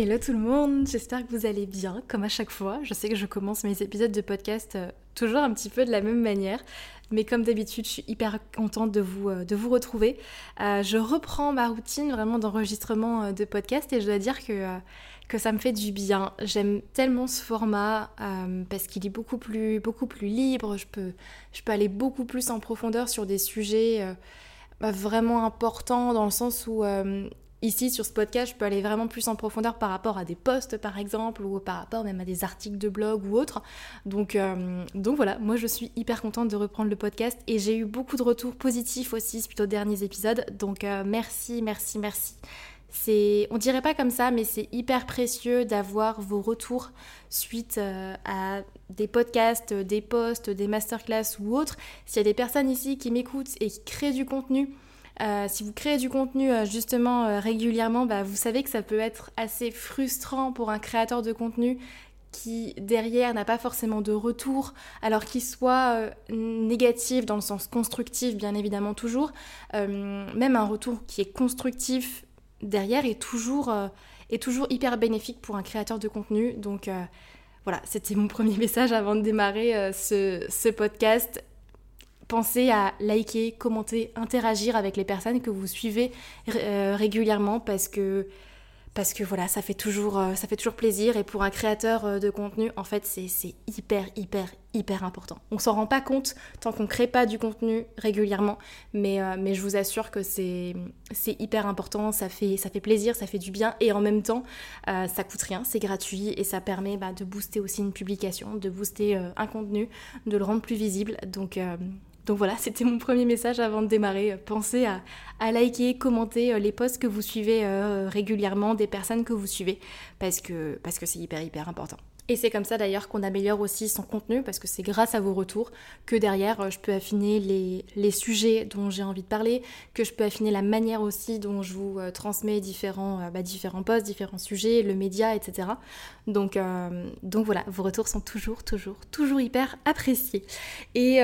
Hello tout le monde, j'espère que vous allez bien, comme à chaque fois. Je sais que je commence mes épisodes de podcast euh, toujours un petit peu de la même manière, mais comme d'habitude, je suis hyper contente de vous, euh, retrouver. Euh, je reprends ma routine vraiment d'enregistrement de podcast et je dois dire que, ça me fait du bien. J'aime tellement ce format parce qu'il est beaucoup plus, beaucoup plus libre, je peux, je aller beaucoup plus en profondeur sur des sujets bah, vraiment importants dans le sens où Ici, sur ce podcast, je peux aller vraiment plus en profondeur par rapport à des posts, par exemple, ou par rapport même à des articles de blog ou autres. Donc, euh, donc voilà, moi je suis hyper contente de reprendre le podcast et j'ai eu beaucoup de retours positifs aussi suite aux derniers épisodes. Donc euh, merci, merci, merci. C'est, on dirait pas comme ça, mais c'est hyper précieux d'avoir vos retours suite euh, à des podcasts, des posts, des masterclass ou autres. S'il y a des personnes ici qui m'écoutent et qui créent du contenu, euh, si vous créez du contenu euh, justement euh, régulièrement, bah, vous savez que ça peut être assez frustrant pour un créateur de contenu qui derrière n'a pas forcément de retour, alors qu'il soit négatif dans le sens constructif, bien évidemment toujours, même un retour qui est constructif derrière est toujours, hyper bénéfique pour un créateur de contenu. Donc voilà, c'était mon premier message avant de démarrer ce, ce podcast pensez à liker, commenter, interagir avec les personnes que vous suivez euh, régulièrement parce que parce que voilà, ça fait toujours, euh, ça fait toujours plaisir et pour un créateur euh, de contenu, en fait, c'est hyper, hyper, hyper important. On s'en rend pas compte tant qu'on crée pas du contenu régulièrement, mais, mais je vous assure que c'est hyper important, ça fait, ça fait plaisir, ça fait du bien et en même temps, ça coûte rien, c'est gratuit et ça permet bah, de booster aussi une publication, de booster un contenu, de le rendre plus visible. Donc donc voilà, c'était mon premier message avant de démarrer. Pensez à, liker, commenter euh, les posts que vous suivez euh, régulièrement, des personnes que vous suivez, parce que parce que c'est hyper hyper important. Et c'est comme ça d'ailleurs qu'on améliore aussi son contenu parce que c'est grâce à vos retours que derrière euh, je peux affiner les, sujets dont j'ai envie de parler, que je peux affiner la manière aussi dont je vous euh, transmets différents, euh, bah, différents posts, différents sujets, le média, etc. Donc, donc voilà, vos retours sont toujours, toujours, toujours hyper appréciés. Et,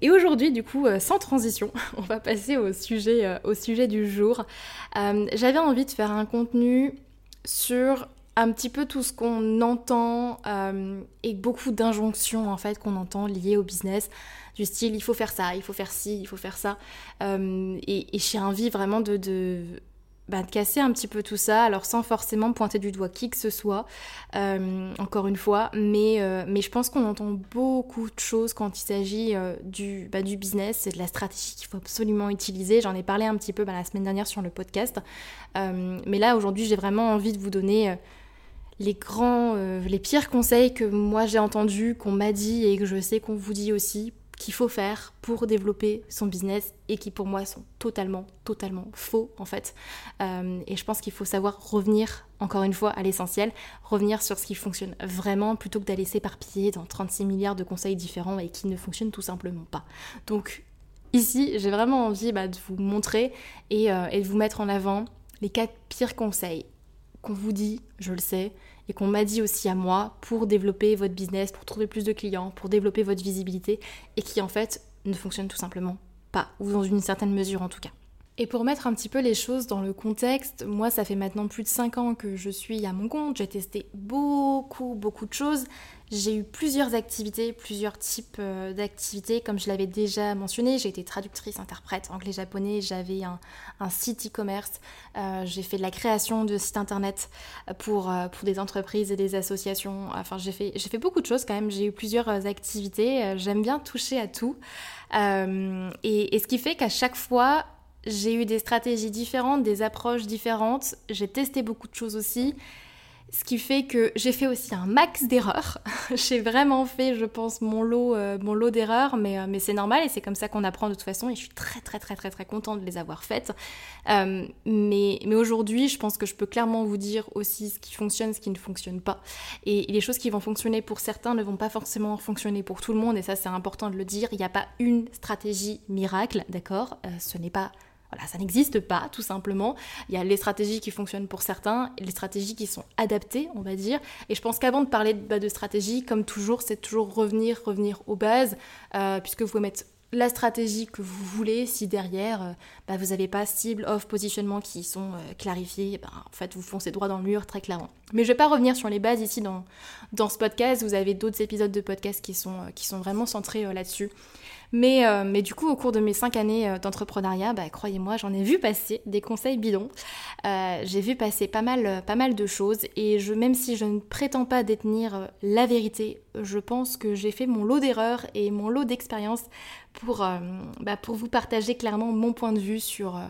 et aujourd'hui, du coup, sans transition, on va passer au sujet, au sujet du jour. J'avais envie de faire un contenu sur un petit peu tout ce qu'on entend euh, et beaucoup d'injonctions en fait qu'on entend liées au business. Du style il faut faire ça, il faut faire ci, il faut faire ça. Euh, et, j'ai envie vraiment de, bah, de, casser un petit peu tout ça. Alors sans forcément pointer du doigt qui que ce soit euh, encore une fois. Mais, mais je pense qu'on entend beaucoup de choses quand il s'agit du, bah, du business. Et de la stratégie qu'il faut absolument utiliser. J'en ai parlé un petit peu bah, la semaine dernière sur le podcast. Mais là aujourd'hui j'ai vraiment envie de vous donner les grands, euh, les pires conseils que moi j'ai entendus, qu'on m'a dit et que je sais qu'on vous dit aussi qu'il faut faire pour développer son business et qui pour moi sont totalement, totalement faux en fait. Euh, et je pense qu'il faut savoir revenir encore une fois à l'essentiel, revenir sur ce qui fonctionne vraiment plutôt que d'aller s'éparpiller dans 36 milliards de conseils différents et qui ne fonctionnent tout simplement pas. Donc ici, j'ai vraiment envie bah, de vous montrer euh, et de vous mettre en avant les quatre pires conseils qu'on vous dit, je le sais, et qu'on m'a dit aussi à moi pour développer votre business, pour trouver plus de clients, pour développer votre visibilité, et qui en fait ne fonctionnent tout simplement pas, ou dans une certaine mesure en tout cas. Et pour mettre un petit peu les choses dans le contexte, moi ça fait maintenant plus de 5 ans que je suis à mon compte, j'ai testé beaucoup beaucoup de choses, j'ai eu plusieurs activités, plusieurs types euh, d'activités, comme je l'avais déjà mentionné, j'ai été traductrice, interprète anglais-japonais, j'avais un, site e-commerce, euh, j'ai fait de la création de sites internet pour, euh, pour des entreprises et des associations, enfin j'ai fait, fait beaucoup de choses quand même, j'ai eu plusieurs activités, j'aime bien toucher à tout. et ce qui fait qu'à chaque fois, j'ai eu des stratégies différentes, des approches différentes, j'ai testé beaucoup de choses aussi. Ce qui fait que j'ai fait aussi un max d'erreurs. j'ai vraiment fait, je pense, mon lot, euh, mon lot d'erreurs, mais, euh, mais c'est normal et c'est comme ça qu'on apprend de toute façon et je suis très très très très très contente de les avoir faites. Euh, mais mais aujourd'hui, je pense que je peux clairement vous dire aussi ce qui fonctionne, ce qui ne fonctionne pas. Et, les choses qui vont fonctionner pour certains ne vont pas forcément fonctionner pour tout le monde et ça c'est important de le dire. Il n'y a pas une stratégie miracle, d'accord? Ce n'est pas voilà, ça n'existe pas, tout simplement. Il y a les stratégies qui fonctionnent pour certains, les stratégies qui sont adaptées, on va dire. Et je pense qu'avant de parler de, bah, de stratégie, comme toujours, c'est toujours revenir, revenir aux bases, euh, puisque vous pouvez mettre la stratégie que vous voulez, si derrière euh, bah, vous n'avez pas cible, off, positionnement qui sont euh, clarifiés, bah, en fait vous foncez droit dans le mur très clairement. Mais je ne vais pas revenir sur les bases ici dans, dans ce podcast, vous avez d'autres épisodes de podcast qui sont, qui sont vraiment centrés là-dessus. Mais, euh, mais du coup, au cours de mes cinq années euh, d'entrepreneuriat, bah, croyez-moi, j'en ai vu passer des conseils bidons. Euh, j'ai vu passer pas mal, pas mal de choses. Et je, même si je ne prétends pas détenir la vérité, je pense que j'ai fait mon lot d'erreurs et mon lot d'expériences pour, bah, pour vous partager clairement mon point de vue sur,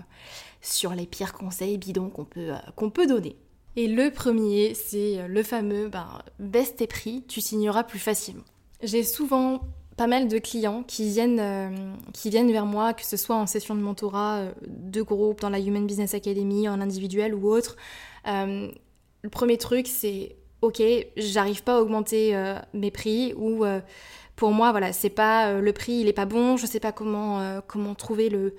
sur les pires conseils bidons qu'on peut, peut donner. Et le premier, c'est le fameux bah, baisse tes prix, tu signeras plus facilement. J'ai souvent pas mal de clients qui viennent, euh, qui viennent vers moi, que ce soit en session de mentorat, euh, de groupe, dans la Human Business Academy, en individuel ou autre. Euh, le premier truc, c'est ok, j'arrive pas à augmenter mes prix ou pour moi, voilà, c'est pas le prix, il est pas bon, je sais pas comment, comment trouver le,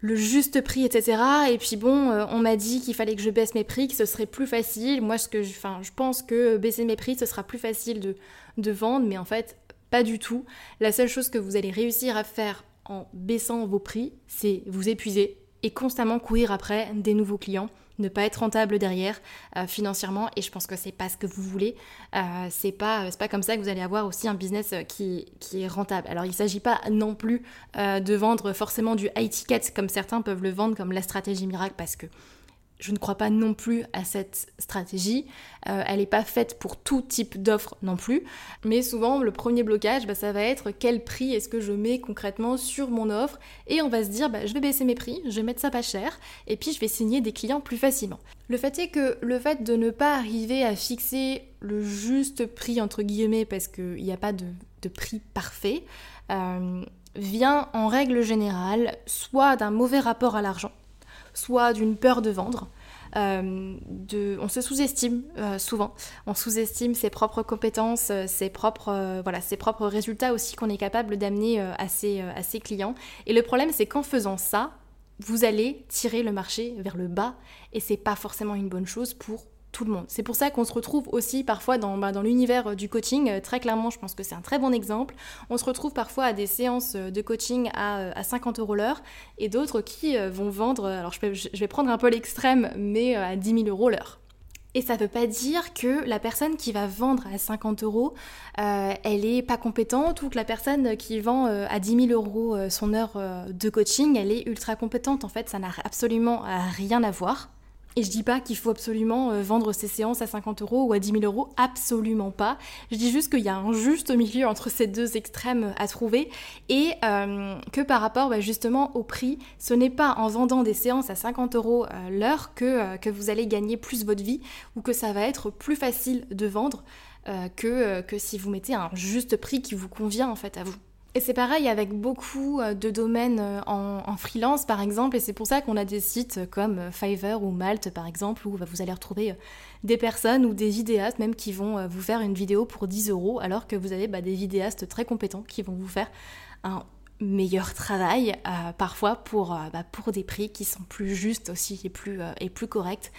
le juste prix, etc. Et puis bon, on m'a dit qu'il fallait que je baisse mes prix, que ce serait plus facile. Moi, ce que, enfin, je pense que baisser mes prix, ce sera plus facile de, de vendre, mais en fait, pas du tout. La seule chose que vous allez réussir à faire en baissant vos prix, c'est vous épuiser et constamment courir après des nouveaux clients, ne pas être rentable derrière euh, financièrement et je pense que c'est pas ce que vous voulez. Euh, c'est pas comme ça que vous allez avoir aussi un business qui, qui est rentable. Alors il s'agit pas non plus euh, de vendre forcément du high ticket comme certains peuvent le vendre comme la stratégie miracle parce que je ne crois pas non plus à cette stratégie. Euh, elle n'est pas faite pour tout type d'offre non plus. Mais souvent, le premier blocage, bah, ça va être quel prix est-ce que je mets concrètement sur mon offre. Et on va se dire, bah, je vais baisser mes prix, je vais mettre ça pas cher, et puis je vais signer des clients plus facilement. Le fait est que le fait de ne pas arriver à fixer le juste prix, entre guillemets, parce qu'il n'y a pas de, prix parfait, euh, vient en règle générale soit d'un mauvais rapport à l'argent soit d'une peur de vendre. Euh, on se sous-estime euh, souvent, on sous-estime ses propres compétences, euh, ses propres, voilà, ses propres résultats aussi qu'on est capable d'amener à, ses, à ses clients. Et le problème, c'est qu'en faisant ça, vous allez tirer le marché vers le bas et c'est pas forcément une bonne chose pour tout le monde. C'est pour ça qu'on se retrouve aussi parfois dans, bah, l'univers euh, du coaching. Euh, très clairement, je pense que c'est un très bon exemple. On se retrouve parfois à des séances euh, de coaching à, à 50 euros l'heure et d'autres qui vont vendre, alors je, je vais prendre un peu l'extrême, mais à 10 000 euros l'heure. Et ça ne veut pas dire que la personne qui va vendre à 50 euros, elle est pas compétente ou que la personne qui vend à 10 000 euros son heure de coaching, elle est ultra compétente. En fait, ça n'a absolument rien à voir. Et je dis pas qu'il faut absolument euh, vendre ses séances à 50 euros ou à 10 000 euros, absolument pas. Je dis juste qu'il y a un juste milieu entre ces deux extrêmes à trouver et euh, que par rapport bah, justement au prix, ce n'est pas en vendant des séances à 50 euros euh, l'heure que, vous allez gagner plus votre vie ou que ça va être plus facile de vendre que, que si vous mettez un juste prix qui vous convient en fait à vous. Et c'est pareil avec beaucoup euh, de domaines euh, en, freelance par exemple, et c'est pour ça qu'on a des sites comme euh, Fiverr ou Malte par exemple, où bah, vous allez retrouver des personnes ou des vidéastes même qui vont vous faire une vidéo pour 10 euros, alors que vous avez bah, des vidéastes très compétents qui vont vous faire un meilleur travail, parfois pour, bah, pour des prix qui sont plus justes aussi et plus, et plus corrects.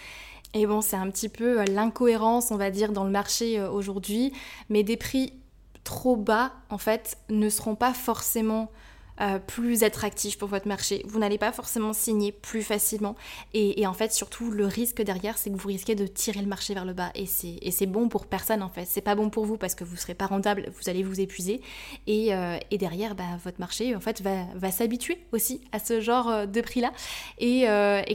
Et bon, c'est un petit peu l'incohérence, on va dire, dans le marché aujourd'hui, mais des prix trop bas, en fait, ne seront pas forcément euh, plus attractifs pour votre marché. Vous n'allez pas forcément signer plus facilement. Et, en fait, surtout, le risque derrière, c'est que vous risquez de tirer le marché vers le bas. Et c'est bon pour personne, en fait. C'est pas bon pour vous parce que vous serez pas rentable, vous allez vous épuiser. Et, euh, derrière, bah, votre marché, en fait, va, s'habituer aussi à ce genre euh, de prix-là. Et,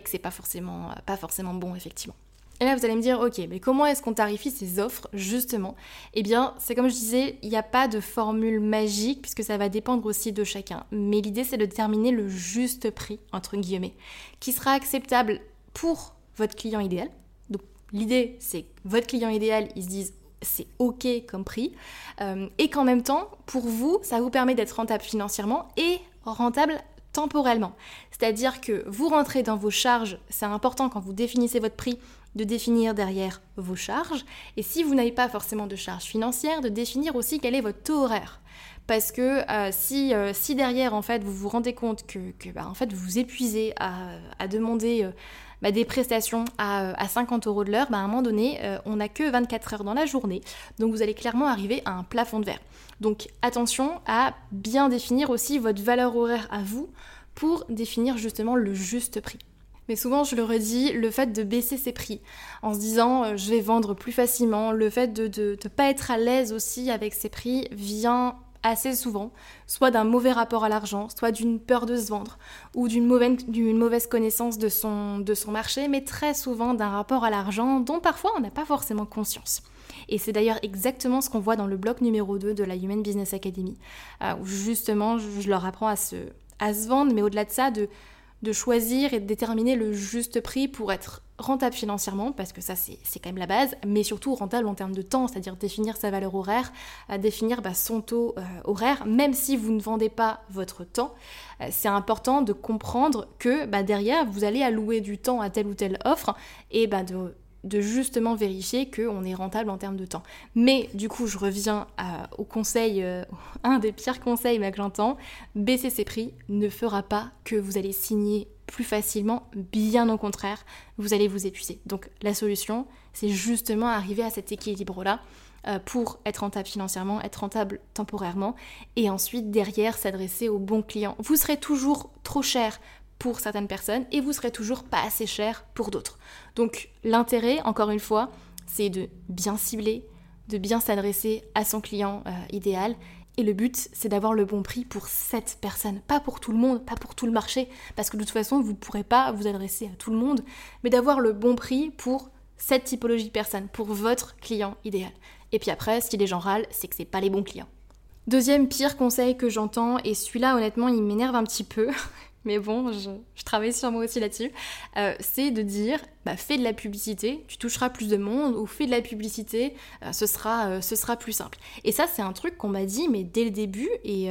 que c'est pas forcément, pas forcément bon, effectivement. Et là, vous allez me dire, ok, mais comment est-ce qu'on tarifie ces offres, justement? Eh bien, c'est comme je disais, il n'y a pas de formule magique, puisque ça va dépendre aussi de chacun. Mais l'idée, c'est de déterminer le juste prix, entre guillemets, qui sera acceptable pour votre client idéal, donc l'idée, c'est que votre client idéal, il se dise c'est ok comme prix, euh, et qu'en même temps, pour vous, ça vous permet d'être rentable financièrement et rentable temporellement. C'est-à-dire que vous rentrez dans vos charges, c'est important quand vous définissez votre prix de définir derrière vos charges, et si vous n'avez pas forcément de charges financières, de définir aussi quel est votre taux horaire parce que euh, si, euh, si, derrière en fait vous vous rendez compte que, bah, en fait vous vous épuisez à, demander euh, bah, des prestations à, 50 euros de l'heure, bah, à un moment donné on n'a que 24 heures dans la journée, donc vous allez clairement arriver à un plafond de verre. Donc attention à bien définir aussi votre valeur horaire à vous pour définir justement le juste prix. Mais souvent, je le redis, le fait de baisser ses prix en se disant je vais vendre plus facilement, le fait de ne pas être à l'aise aussi avec ses prix vient assez souvent, soit d'un mauvais rapport à l'argent, soit d'une peur de se vendre, ou d'une mauvaise, connaissance de son, marché, mais très souvent d'un rapport à l'argent dont parfois on n'a pas forcément conscience. Et c'est d'ailleurs exactement ce qu'on voit dans le bloc numéro 2 de la Human Business Academy, euh, où justement je, leur apprends à à se vendre, mais au-delà de ça, de de choisir et de déterminer le juste prix pour être rentable financièrement, parce que ça c'est quand même la base, mais surtout rentable en termes de temps, c'est-à-dire définir sa valeur horaire, à définir bah, son taux euh, horaire, même si vous ne vendez pas votre temps, euh, c'est important de comprendre que bah, derrière vous allez allouer du temps à telle ou telle offre et bah, de de justement vérifier qu'on est rentable en termes de temps. Mais du coup, je reviens au conseil, euh, un des pires conseils que j'entends, baisser ses prix ne fera pas que vous allez signer plus facilement, bien au contraire, vous allez vous épuiser. Donc la solution, c'est justement arriver à cet équilibre-là euh, pour être rentable financièrement, être rentable temporairement, et ensuite derrière s'adresser aux bons clients. Vous serez toujours trop cher pour certaines personnes et vous serez toujours pas assez cher pour d'autres. Donc l'intérêt, encore une fois, c'est de bien cibler, de bien s'adresser à son client euh, idéal. Et le but, c'est d'avoir le bon prix pour cette personne, pas pour tout le monde, pas pour tout le marché, parce que de toute façon, vous ne pourrez pas vous adresser à tout le monde, mais d'avoir le bon prix pour cette typologie de personne, pour votre client idéal. Et puis après, si les gens râlent, c'est que c'est pas les bons clients. Deuxième pire conseil que j'entends, et celui-là honnêtement il m'énerve un petit peu, mais bon, je, travaille sur moi aussi là-dessus, euh, c'est de dire, bah, fais de la publicité, tu toucheras plus de monde, ou fais de la publicité, euh, ce, sera, euh, ce sera plus simple. Et ça, c'est un truc qu'on m'a dit, mais dès le début, et,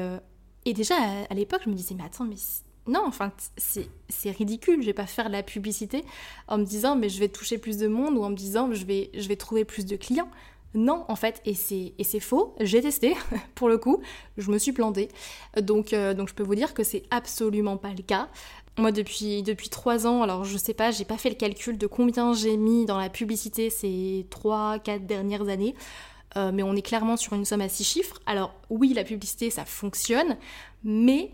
et déjà à, l'époque, je me disais, mais attends, mais non, enfin, c'est ridicule, je vais pas faire de la publicité en me disant, mais je vais toucher plus de monde, ou en me disant, je vais, je vais trouver plus de clients. Non, en fait, et c'est faux, j'ai testé, pour le coup, je me suis plantée. Donc, euh, donc je peux vous dire que c'est absolument pas le cas. Moi, depuis, depuis 3 ans, alors je sais pas, j'ai pas fait le calcul de combien j'ai mis dans la publicité ces 3-4 dernières années, euh, mais on est clairement sur une somme à 6 chiffres. Alors oui, la publicité, ça fonctionne, mais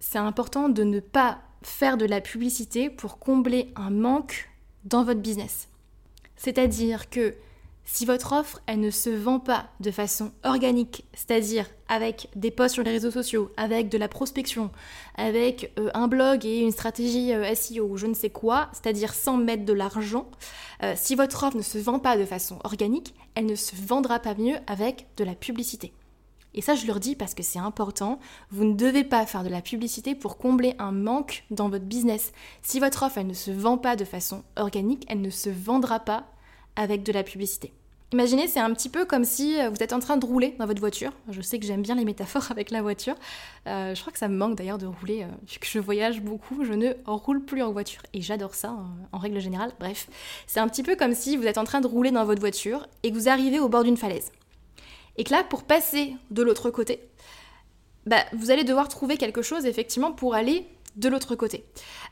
c'est important de ne pas faire de la publicité pour combler un manque dans votre business. C'est-à-dire que si votre offre, elle ne se vend pas de façon organique, c'est-à-dire avec des posts sur les réseaux sociaux, avec de la prospection, avec euh, un blog et une stratégie euh, SEO ou je ne sais quoi, c'est-à-dire sans mettre de l'argent, euh, si votre offre ne se vend pas de façon organique, elle ne se vendra pas mieux avec de la publicité. Et ça, je leur dis parce que c'est important. Vous ne devez pas faire de la publicité pour combler un manque dans votre business. Si votre offre, elle ne se vend pas de façon organique, elle ne se vendra pas avec de la publicité. Imaginez, c'est un petit peu comme si euh, vous êtes en train de rouler dans votre voiture. Je sais que j'aime bien les métaphores avec la voiture. Euh, je crois que ça me manque d'ailleurs de rouler. Euh, vu que je voyage beaucoup, je ne roule plus en voiture. Et j'adore ça en règle générale. Bref, c'est un petit peu comme si vous êtes en train de rouler dans votre voiture et que vous arrivez au bord d'une falaise. Et que là, pour passer de l'autre côté, bah, vous allez devoir trouver quelque chose effectivement pour aller de l'autre côté.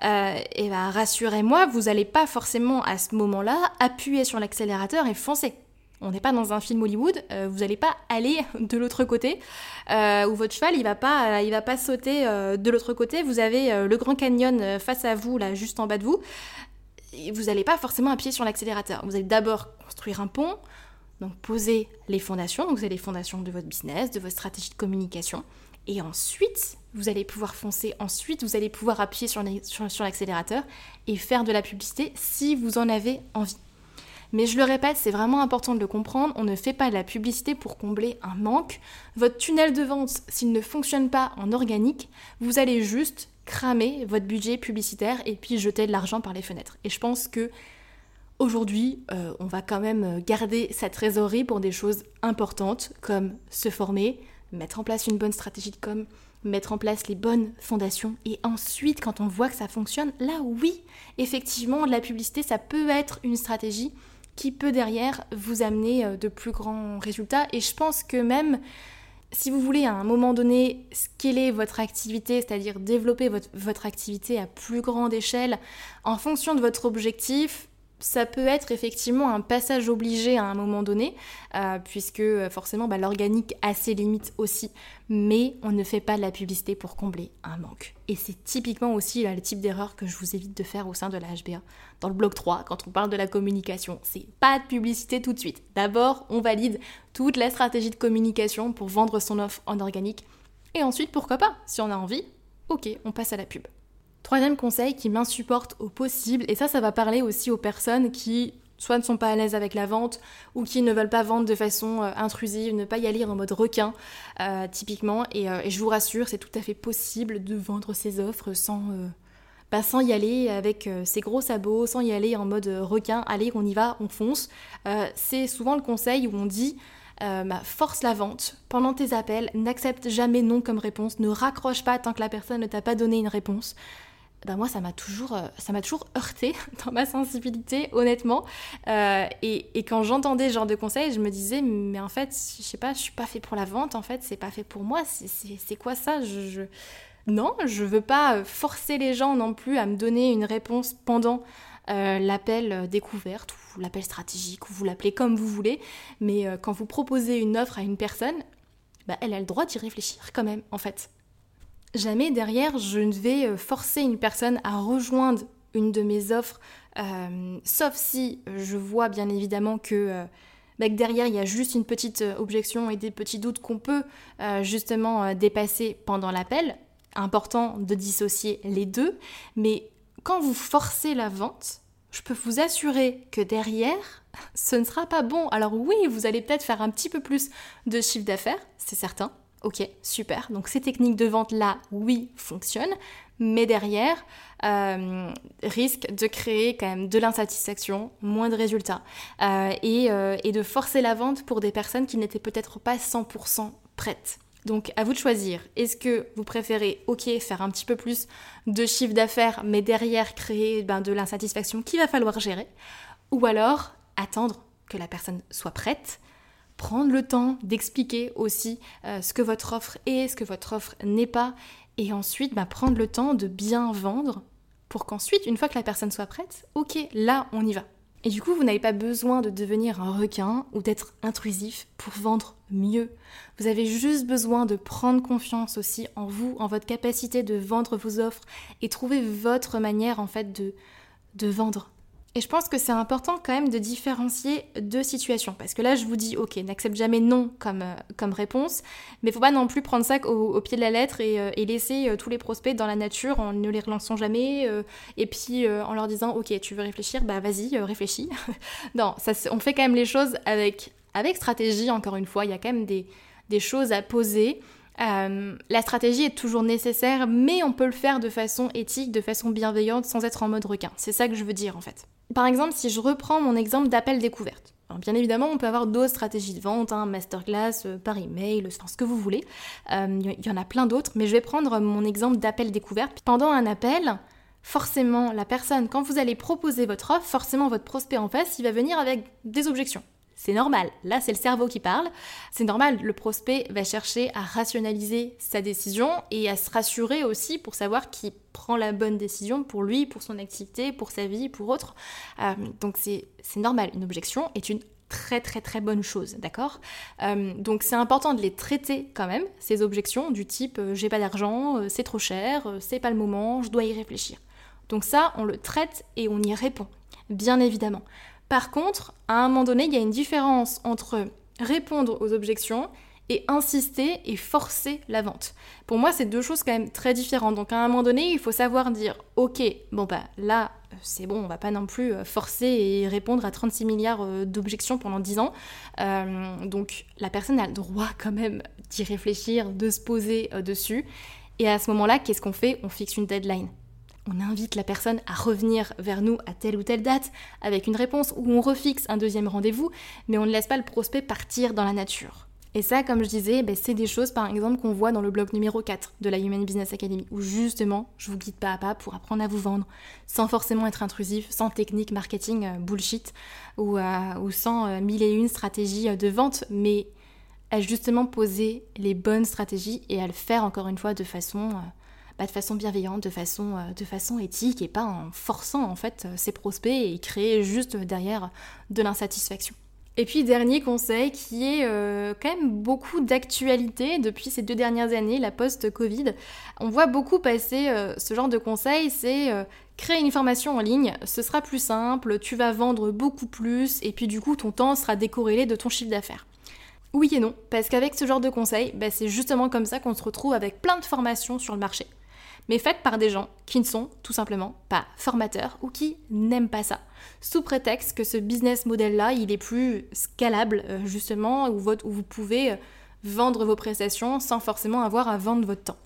Euh, et bah, rassurez-moi, vous n'allez pas forcément à ce moment-là appuyer sur l'accélérateur et foncer. On n'est pas dans un film Hollywood, euh, vous n'allez pas aller de l'autre côté, euh, où votre cheval il va pas, il va pas sauter de l'autre côté. Vous avez le Grand Canyon face à vous, là, juste en bas de vous. Vous n'allez pas forcément appuyer sur l'accélérateur. Vous allez d'abord construire un pont, donc poser les fondations, donc c'est les fondations de votre business, de votre stratégie de communication. Et ensuite, vous allez pouvoir foncer. Ensuite, vous allez pouvoir appuyer sur, l'accélérateur et faire de la publicité si vous en avez envie. Mais je le répète, c'est vraiment important de le comprendre, on ne fait pas de la publicité pour combler un manque. Votre tunnel de vente, s'il ne fonctionne pas en organique, vous allez juste cramer votre budget publicitaire et puis jeter de l'argent par les fenêtres. Et je pense que Aujourd'hui, euh, on va quand même garder sa trésorerie pour des choses importantes comme se former, mettre en place une bonne stratégie de com, mettre en place les bonnes fondations et ensuite quand on voit que ça fonctionne, là oui, effectivement, la publicité, ça peut être une stratégie qui peut derrière vous amener euh, de plus grands résultats. Et je pense que même si vous voulez à un moment donné scaler votre activité, c'est-à-dire développer votre, votre, activité à plus grande échelle en fonction de votre objectif, ça peut être effectivement un passage obligé à un moment donné, euh, puisque euh, forcément bah, l'organique a ses limites aussi, mais on ne fait pas de la publicité pour combler un manque. Et c'est typiquement aussi le type d'erreur que je vous évite de faire au sein de la HBA. Dans le bloc 3, quand on parle de la communication, c'est pas de publicité tout de suite. D'abord, on valide toute la stratégie de communication pour vendre son offre en organique, et ensuite, pourquoi pas, si on a envie, ok, on passe à la pub. Troisième conseil qui m'insupporte au possible, et ça, ça va parler aussi aux personnes qui soit ne sont pas à l'aise avec la vente ou qui ne veulent pas vendre de façon euh, intrusive, ne pas y aller en mode requin, euh, typiquement. Euh, et, je vous rassure, c'est tout à fait possible de vendre ses offres sans, bah, sans y aller avec ses gros sabots, sans y aller en mode requin. Allez, on y va, on fonce. c'est souvent le conseil où on dit. Bah, force la vente pendant tes appels, n'accepte jamais non comme réponse, ne raccroche pas tant que la personne ne t'a pas donné une réponse. Bah, moi ça m'a toujours euh, ça m'a toujours heurté dans ma sensibilité honnêtement. Euh, et, quand j'entendais ce genre de conseils je me disais mais en fait je sais pas je suis pas fait pour la vente en fait c'est pas fait pour moi c'est quoi ça? Je, non je veux pas forcer les gens non plus à me donner une réponse pendant euh, l'appel découverte ou l'appel stratégique ou vous l'appelez comme vous voulez. Mais quand vous proposez une offre à une personne bah, elle a le droit d'y réfléchir quand même en fait Jamais derrière, je ne vais euh, forcer une personne à rejoindre une de mes offres, euh, sauf si je vois bien évidemment euh, bah, que, derrière, il y a juste une petite objection et des petits doutes qu'on peut justement dépasser pendant l'appel. Important de dissocier les deux, mais quand vous forcez la vente, je peux vous assurer que derrière, ce ne sera pas bon. Alors oui, vous allez peut-être faire un petit peu plus de chiffre d'affaires, c'est certain, Ok, super. Donc ces techniques de vente-là, oui, fonctionnent, mais derrière, euh, risquent de créer quand même de l'insatisfaction, moins de résultats, euh, euh, et, de forcer la vente pour des personnes qui n'étaient peut-être pas 100% prêtes. Donc à vous de choisir. Est-ce que vous préférez, ok, faire un petit peu plus de chiffre d'affaires, mais derrière créer ben, de l'insatisfaction qu'il va falloir gérer, ou alors attendre que la personne soit prête prendre le temps d'expliquer aussi euh, ce que votre offre est, ce que votre offre n'est pas, et ensuite bah, prendre le temps de bien vendre pour qu'ensuite, une fois que la personne soit prête, ok, là on y va. Et du coup, vous n'avez pas besoin de devenir un requin ou d'être intrusif pour vendre mieux. Vous avez juste besoin de prendre confiance aussi en vous, en votre capacité de vendre vos offres et trouver votre manière en fait de, de vendre. Et je pense que c'est important quand même de différencier deux situations. Parce que là, je vous dis, ok, n'accepte jamais non comme, euh, comme réponse, mais faut pas non plus prendre ça au, pied de la lettre et, euh, laisser euh, tous les prospects dans la nature en ne les relançant jamais, et puis en leur disant, ok, tu veux réfléchir, bah vas-y, réfléchis. non, on fait quand même les choses avec, avec stratégie, encore une fois, il y a quand même des, des choses à poser. La stratégie est toujours nécessaire, mais on peut le faire de façon éthique, de façon bienveillante, sans être en mode requin. C'est ça que je veux dire en fait. Par exemple, si je reprends mon exemple d'appel découverte. bien évidemment, on peut avoir d'autres stratégies de vente, hein, masterclass, euh, par email, enfin, ce que vous voulez. Il euh, y en a plein d'autres, mais je vais prendre mon exemple d'appel découverte. Pendant un appel, forcément, la personne, quand vous allez proposer votre offre, forcément votre prospect en face, il va venir avec des objections. C'est normal. Là, c'est le cerveau qui parle. C'est normal. Le prospect va chercher à rationaliser sa décision et à se rassurer aussi pour savoir qu'il prend la bonne décision pour lui, pour son activité, pour sa vie, pour autre. Euh, donc c'est normal. Une objection est une très très très bonne chose, d'accord? Euh, Donc c'est important de les traiter quand même, ces objections du type euh, j'ai pas d'argent, c'est trop cher, c'est pas le moment, je dois y réfléchir. Donc ça, on le traite et on y répond, bien évidemment. Par contre, à un moment donné, il y a une différence entre répondre aux objections et insister et forcer la vente. Pour moi, c'est deux choses quand même très différentes. Donc à un moment donné, il faut savoir dire OK, bon bah là, c'est bon, on va pas non plus euh, forcer et répondre à 36 milliards euh, d'objections pendant 10 ans. Euh, donc la personne a le droit quand même d'y réfléchir, de se poser dessus. Et à ce moment-là, qu'est-ce qu'on fait? On fixe une deadline. On invite la personne à revenir vers nous à telle ou telle date avec une réponse ou on refixe un deuxième rendez-vous, mais on ne laisse pas le prospect partir dans la nature. Et ça, comme je disais, ben, c'est des choses par exemple qu'on voit dans le blog numéro 4 de la Human Business Academy, où justement, je vous guide pas à pas pour apprendre à vous vendre, sans forcément être intrusif, sans technique marketing euh, bullshit, ou, euh, sans euh, mille et une stratégies de vente, mais à justement poser les bonnes stratégies et à le faire encore une fois de façon, bah, de façon bienveillante, de façon, de façon éthique et pas en forçant en fait ses prospects et créer juste derrière de l'insatisfaction. Et puis dernier conseil qui est euh, quand même beaucoup d'actualité depuis ces deux dernières années, la post-Covid. On voit beaucoup passer euh, ce genre de conseils, c'est euh, créer une formation en ligne, ce sera plus simple, tu vas vendre beaucoup plus et puis du coup ton temps sera décorrélé de ton chiffre d'affaires. Oui et non, parce qu'avec ce genre de conseils, bah, c'est justement comme ça qu'on se retrouve avec plein de formations sur le marché mais faites par des gens qui ne sont tout simplement pas formateurs ou qui n'aiment pas ça, sous prétexte que ce business model-là, il est plus scalable euh, justement, où, vous pouvez euh, vendre vos prestations sans forcément avoir à vendre votre temps.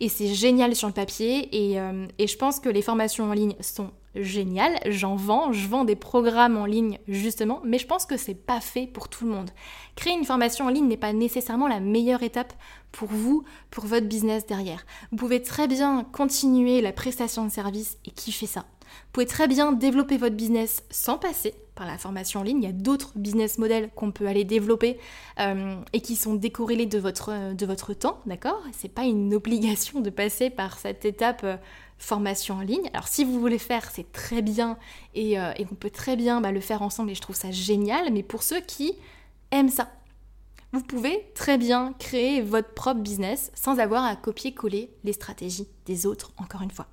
Et c'est génial sur le papier et, euh, et, je pense que les formations en ligne sont géniales. J'en vends, je vends des programmes en ligne justement, mais je pense que c'est pas fait pour tout le monde. Créer une formation en ligne n'est pas nécessairement la meilleure étape pour vous, pour votre business derrière. Vous pouvez très bien continuer la prestation de service et kiffer ça. Vous pouvez très bien développer votre business sans passer par la formation en ligne. Il y a d'autres business models qu'on peut aller développer euh, et qui sont décorrélés de votre, de votre temps, d'accord? C'est pas une obligation de passer par cette étape euh, formation en ligne. Alors si vous voulez faire, c'est très bien et, euh, on peut très bien bah, le faire ensemble et je trouve ça génial. Mais pour ceux qui aiment ça, vous pouvez très bien créer votre propre business sans avoir à copier-coller les stratégies des autres, encore une fois.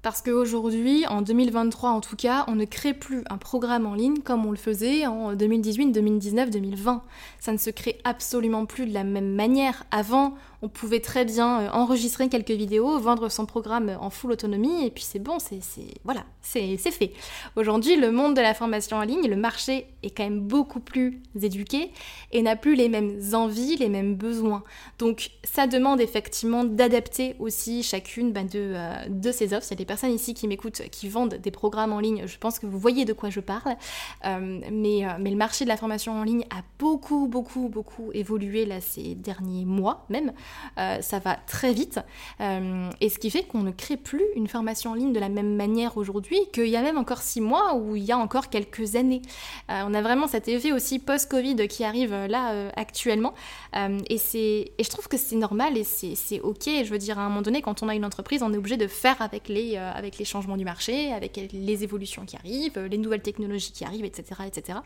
Parce qu'aujourd'hui, en 2023 en tout cas, on ne crée plus un programme en ligne comme on le faisait en 2018, 2019, 2020. Ça ne se crée absolument plus de la même manière. Avant, on pouvait très bien euh, enregistrer quelques vidéos, vendre son programme en full autonomie, et puis c'est bon, c'est voilà, c'est fait. Aujourd'hui, le monde de la formation en ligne, le marché est quand même beaucoup plus éduqué et n'a plus les mêmes envies, les mêmes besoins. Donc ça demande effectivement d'adapter aussi chacune bah, de, euh, de ces offres. Il y a des personnes ici qui m'écoutent, qui vendent des programmes en ligne, je pense que vous voyez de quoi je parle. Euh, mais, mais le marché de la formation en ligne a beaucoup, beaucoup, beaucoup évolué là ces derniers mois même. Euh, ça va très vite. Euh, et ce qui fait qu'on ne crée plus une formation en ligne de la même manière aujourd'hui qu'il y a même encore six mois ou il y a encore quelques années. Euh, on a vraiment cet effet aussi post-Covid qui arrive là actuellement. et, et je trouve que c'est normal et c'est ok. Je veux dire, à un moment donné, quand on a une entreprise, on est obligé de faire avec les, avec les changements du marché, avec les évolutions qui arrivent, les nouvelles technologies qui arrivent, etc. etc.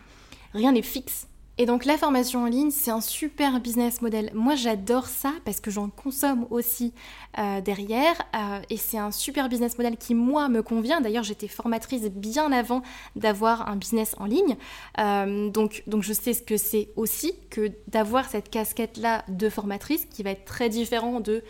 Rien n'est fixe et donc la formation en ligne, c'est un super business model. Moi j'adore ça parce que j'en consomme aussi euh, derrière euh, et c'est un super business model qui moi me convient. D'ailleurs j'étais formatrice bien avant d'avoir un business en ligne. Euh, donc, donc je sais ce que c'est aussi que d'avoir cette casquette-là de formatrice qui va être très différent de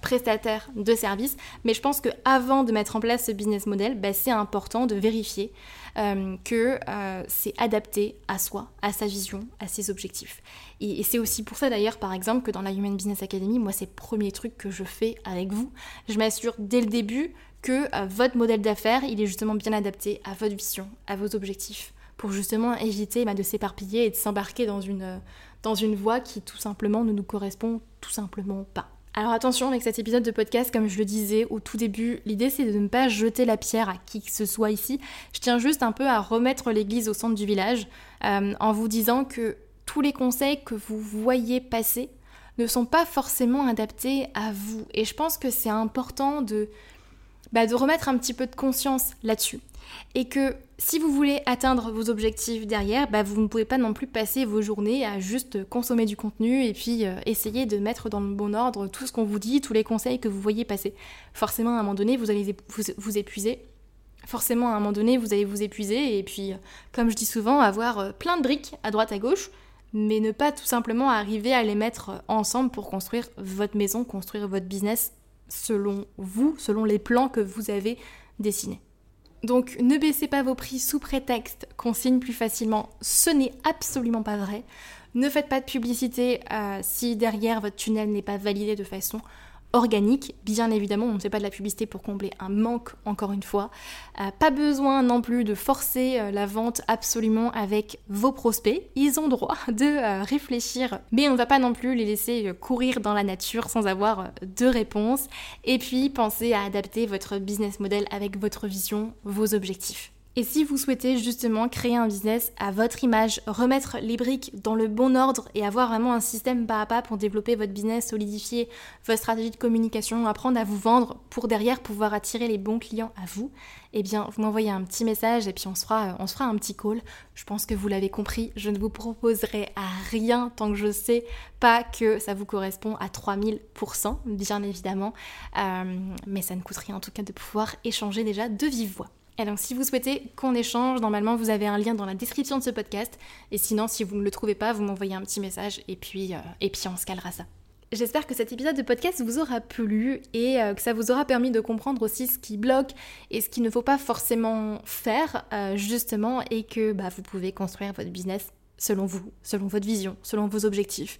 prestataire de service. Mais je pense qu'avant de mettre en place ce business model, bah, c'est important de vérifier euh, que euh, c'est adapté à soi, à sa vision, à ses objectifs. Et, c'est aussi pour ça d'ailleurs, par exemple, que dans la Human Business Academy, moi, c'est le premier truc que je fais avec vous. Je m'assure dès le début que euh, votre modèle d'affaires, il est justement bien adapté à votre vision, à vos objectifs, pour justement éviter bah, de s'éparpiller et de s'embarquer dans une, dans une voie qui tout simplement ne nous correspond tout simplement pas. Alors attention avec cet épisode de podcast, comme je le disais au tout début, l'idée c'est de ne pas jeter la pierre à qui que ce soit ici. Je tiens juste un peu à remettre l'église au centre du village euh, en vous disant que tous les conseils que vous voyez passer ne sont pas forcément adaptés à vous. Et je pense que c'est important de, bah, de remettre un petit peu de conscience là-dessus et que si vous voulez atteindre vos objectifs derrière, bah, vous ne pouvez pas non plus passer vos journées à juste consommer du contenu et puis euh, essayer de mettre dans le bon ordre tout ce qu'on vous dit, tous les conseils que vous voyez passer. Forcément, à un moment donné, vous allez vous, épuiser. Forcément, à un moment donné, vous allez vous épuiser et puis, euh, comme je dis souvent, avoir euh, plein de briques à droite à gauche, mais ne pas tout simplement arriver à les mettre ensemble pour construire votre maison, construire votre business selon vous, selon les plans que vous avez dessinés. Donc ne baissez pas vos prix sous prétexte qu'on signe plus facilement, ce n'est absolument pas vrai. Ne faites pas de publicité euh, si derrière votre tunnel n'est pas validé de façon organique. Bien évidemment, on ne fait pas de la publicité pour combler un manque, encore une fois. Euh, pas besoin non plus de forcer euh, la vente absolument avec vos prospects. Ils ont droit de euh, réfléchir, mais on ne va pas non plus les laisser courir dans la nature sans avoir de réponse. Et puis, pensez à adapter votre business model avec votre vision, vos objectifs. Et si vous souhaitez justement créer un business à votre image, remettre les briques dans le bon ordre et avoir vraiment un système pas à pas pour développer votre business, solidifier votre stratégie de communication, apprendre à vous vendre pour derrière pouvoir attirer les bons clients à vous, eh bien vous m'envoyez un petit message et puis on se fera, on se un petit call. Je pense que vous l'avez compris, je ne vous proposerai à rien tant que je sais pas que ça vous correspond à 3000%, bien évidemment. Euh, mais ça ne coûte rien en tout cas de pouvoir échanger déjà de vive voix. Donc si vous souhaitez qu'on échange, normalement vous avez un lien dans la description de ce podcast. Et sinon, si vous ne le trouvez pas, vous m'envoyez un petit message et puis, euh, on se calera ça. J'espère que cet épisode de podcast vous aura plu et euh, que ça vous aura permis de comprendre aussi ce qui bloque et ce qu'il ne faut pas forcément faire euh, justement et que bah, vous pouvez construire votre business selon vous, selon votre vision, selon vos objectifs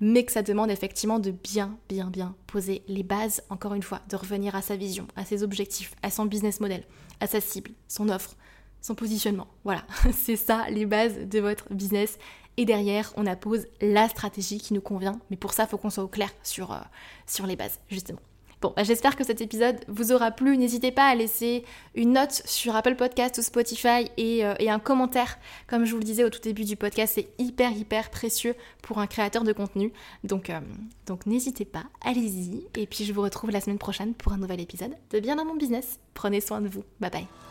mais que ça demande effectivement de bien, bien, bien poser les bases, encore une fois, de revenir à sa vision, à ses objectifs, à son business model, à sa cible, son offre, son positionnement. Voilà, c'est ça les bases de votre business. Et derrière, on appose la stratégie qui nous convient, mais pour ça, il faut qu'on soit au clair sur, euh, sur les bases, justement. Bah, j'espère que cet épisode vous aura plu. N'hésitez pas à laisser une note sur Apple Podcast ou Spotify euh, et, un commentaire. Comme je vous le disais au tout début du podcast, c'est hyper hyper précieux pour un créateur de contenu. Euh, donc n'hésitez pas, allez-y. Et puis je vous retrouve la semaine prochaine pour un nouvel épisode de Bien dans mon business. Prenez soin de vous. Bye bye.